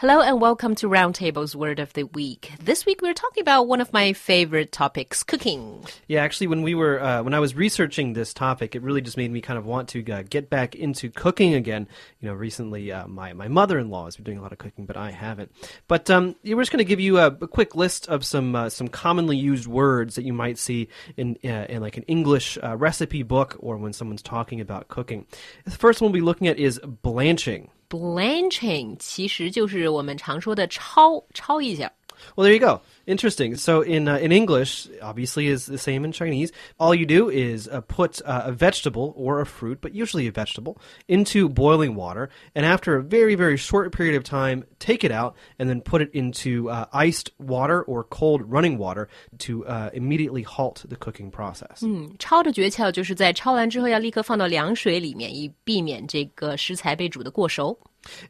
Hello and welcome to Roundtable's Word of the Week. This week we're talking about one of my favorite topics, cooking. Yeah, actually, when we were uh, when I was researching this topic, it really just made me kind of want to uh, get back into cooking again. You know, recently uh, my my mother in law has been doing a lot of cooking, but I haven't. But um, we're just going to give you a, a, quick list of some uh, some commonly used words that you might see in uh, in like an English uh, recipe book or when someone's talking about cooking. The first one we'll be looking at is blanching. Blanching 其实就是我们常说的抄抄一下。Well, there you go. Interesting. So in uh, in English, obviously is the same in Chinese. All you do is uh, put uh, a vegetable or a fruit, but usually a vegetable, into boiling water, and after a very very short period of time, take it out and then put it into uh, iced water or cold running water to uh, immediately halt the cooking process. 嗯，焯的诀窍就是在焯完之后要立刻放到凉水里面，以避免这个食材被煮得过熟。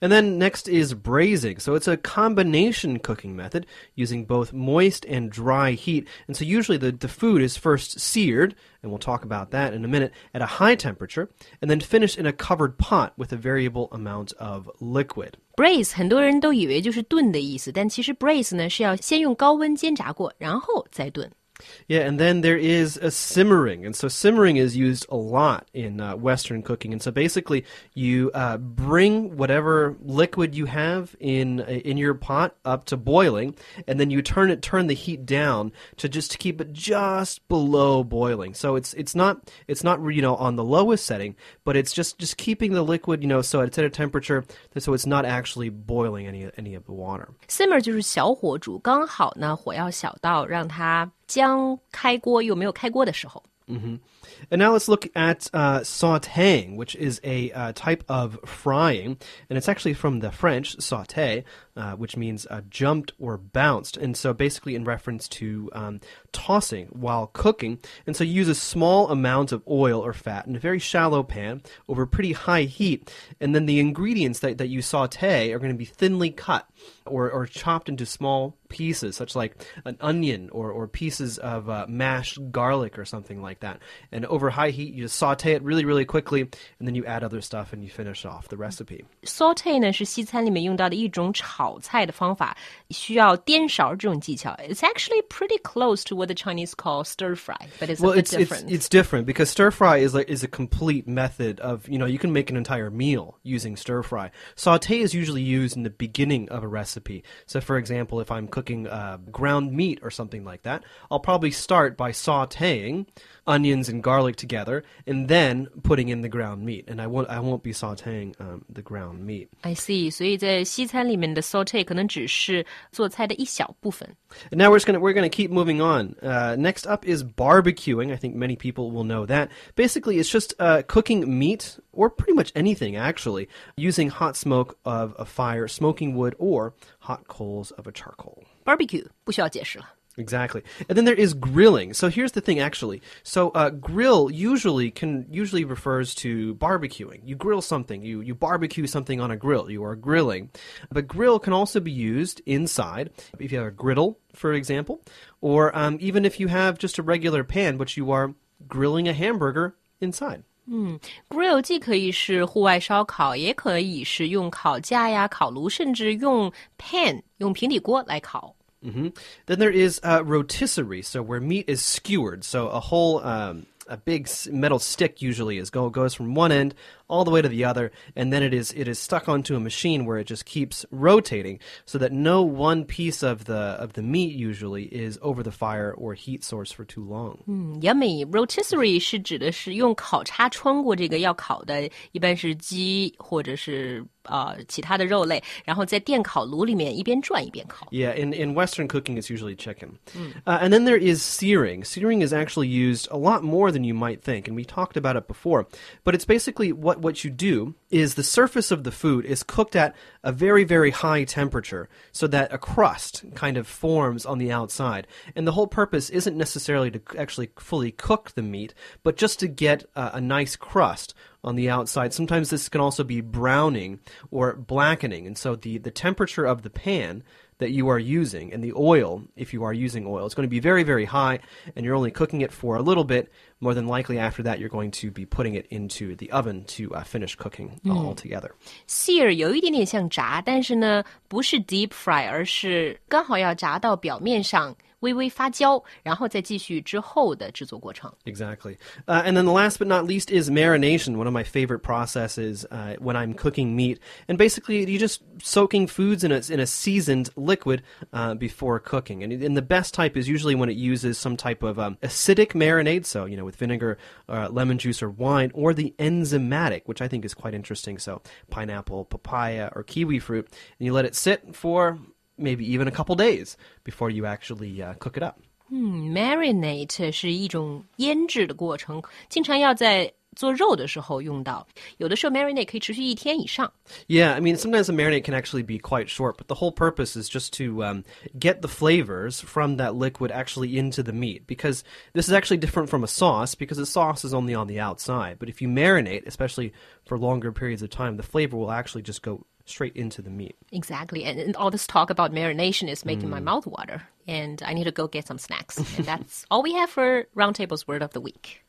and then next is braising. So it's a combination cooking method using both moist and dry heat. And so usually the, the food is first seared, and we'll talk about that in a minute, at a high temperature, and then finished in a covered pot with a variable amount of liquid. Braise 很多人都以为就是炖的意思，但其实 braise 呢是要先用高温煎炸过，然后再炖。 yeah, and then there is a simmering, and so simmering is used a lot in uh, Western cooking. And so basically, you uh, bring whatever liquid you have in uh, in your pot up to boiling, and then you turn it turn the heat down to just to keep it just below boiling. So it's it's not it's not you know on the lowest setting, but it's just just keeping the liquid you know so it's at a temperature so it's not actually boiling any any of the water. Simmer 就是小火煮，刚好呢火要小到让它。 将开锅又没有开锅的时候。Mm-hmm. And now let's look at uh, sautéing, which is a uh, type of frying, and it's actually from the French sauté, uh, which means uh, jumped or bounced, and so basically in reference to um, tossing while cooking. And so you use a small amount of oil or fat in a very shallow pan over pretty high heat, and then the ingredients that, that you saute are going to be thinly cut or, or chopped into small pieces, such like an onion or, or pieces of uh, mashed garlic or something like that. And over high heat, you just saute it really, really quickly, and then you add other stuff and you finish off the recipe. Saute 呢是西餐里面用到的一种炒菜的方法，需要颠勺这种技巧。It's actually pretty close to what the Chinese call stir fry, but it's well, a bit it's, different. It's, it's different because stir fry is like is a complete method of you know you can make an entire meal using stir fry. Saute is usually used in the beginning of a recipe. So, for example, if I'm cooking uh, ground meat or something like that, I'll probably start by sautéing onions and garlic together, and then putting in the ground meat. And I won't I won't be sautéing um, the ground meat. I see. 所以在西餐里面的 saute 可能只是做菜的一小部分。And now we're just gonna we're gonna keep moving on. Uh, next up is barbecuing. I think many people will know that. Basically, it's just uh, cooking meat or pretty much anything actually using hot smoke of a fire, smoking wood, or hot coals of a charcoal. Barbecue 不需要解释了。 Exactly. And then there is grilling. So here's the thing actually. So uh, grill usually can usually refers to barbecuing. You grill something. You you barbecue something on a grill. You are grilling. But grill can also be used inside. If you have a griddle, for example, or um, even if you have just a regular pan, but you are grilling a hamburger inside. 嗯，grill 既可以是户外烧烤，也可以是用烤架呀、烤炉，甚至用 pan 用平底锅来烤。 Mm-hmm. Then there is uh, rotisserie, so where meat is skewered. So a whole um, a big metal stick usually is go goes from one end all the way to the other, and then it is it is stuck onto a machine where it just keeps rotating, so that no one piece of the of the meat usually is over the fire or heat source for too long. 嗯，yummy rotisserie 是指的是用烤叉穿过这个要烤的，一般是鸡或者是呃其他的肉类，然后在电烤炉里面一边转一边烤。Yeah, in in Western cooking, it's usually chicken. Uh, and then there is searing. Searing is actually used a lot more than you might think, and we talked about it before. But it's basically what what you do is the surface of the food is cooked at a very very high temperature, so that a crust kind of forms on the outside. And the whole purpose isn't necessarily to actually fully cook the meat, but just to get a, a nice crust on the outside. Sometimes this can also be browning or blackening, and so the, the temperature of the pan that you are using and the oil, if you are using oil, is going to be very, very high and you're only cooking it for a little bit. More than likely, after that, you're going to be putting it into the oven to uh, finish cooking uh, altogether. Sear 有一点点像炸，但是呢，不是 deep fry，而是刚好要炸到表面上。 微微发焦，然后再继续之后的制作过程。 Exactly. Uh, and then the last but not least is marination, one of my favorite processes uh, when I'm cooking meat. And basically, you're just soaking foods in a, in a seasoned liquid uh, before cooking. And, and the best type is usually when it uses some type of um, acidic marinade, so, you know, with vinegar, uh, lemon juice, or wine, or the enzymatic, which I think is quite interesting. So, pineapple, papaya, or kiwi fruit. And you let it sit for maybe even a couple days before you actually uh, cook it up. 嗯，marinate 是一种腌制的过程，经常要在做肉的时候用到。有的时候 marinate 可以持续一天以上。 Yeah, I mean, sometimes the marinade can actually be quite short, but the whole purpose is just to um, get the flavors from that liquid actually into the meat. Because this is actually different from a sauce, because the sauce is only on the outside. But if you marinate, especially for longer periods of time, the flavor will actually just go straight into the meat. Exactly, and, and all this talk about marination is making my mm. mouth water, and I need to go get some snacks. and that's all we have for Roundtable's Word of the Week.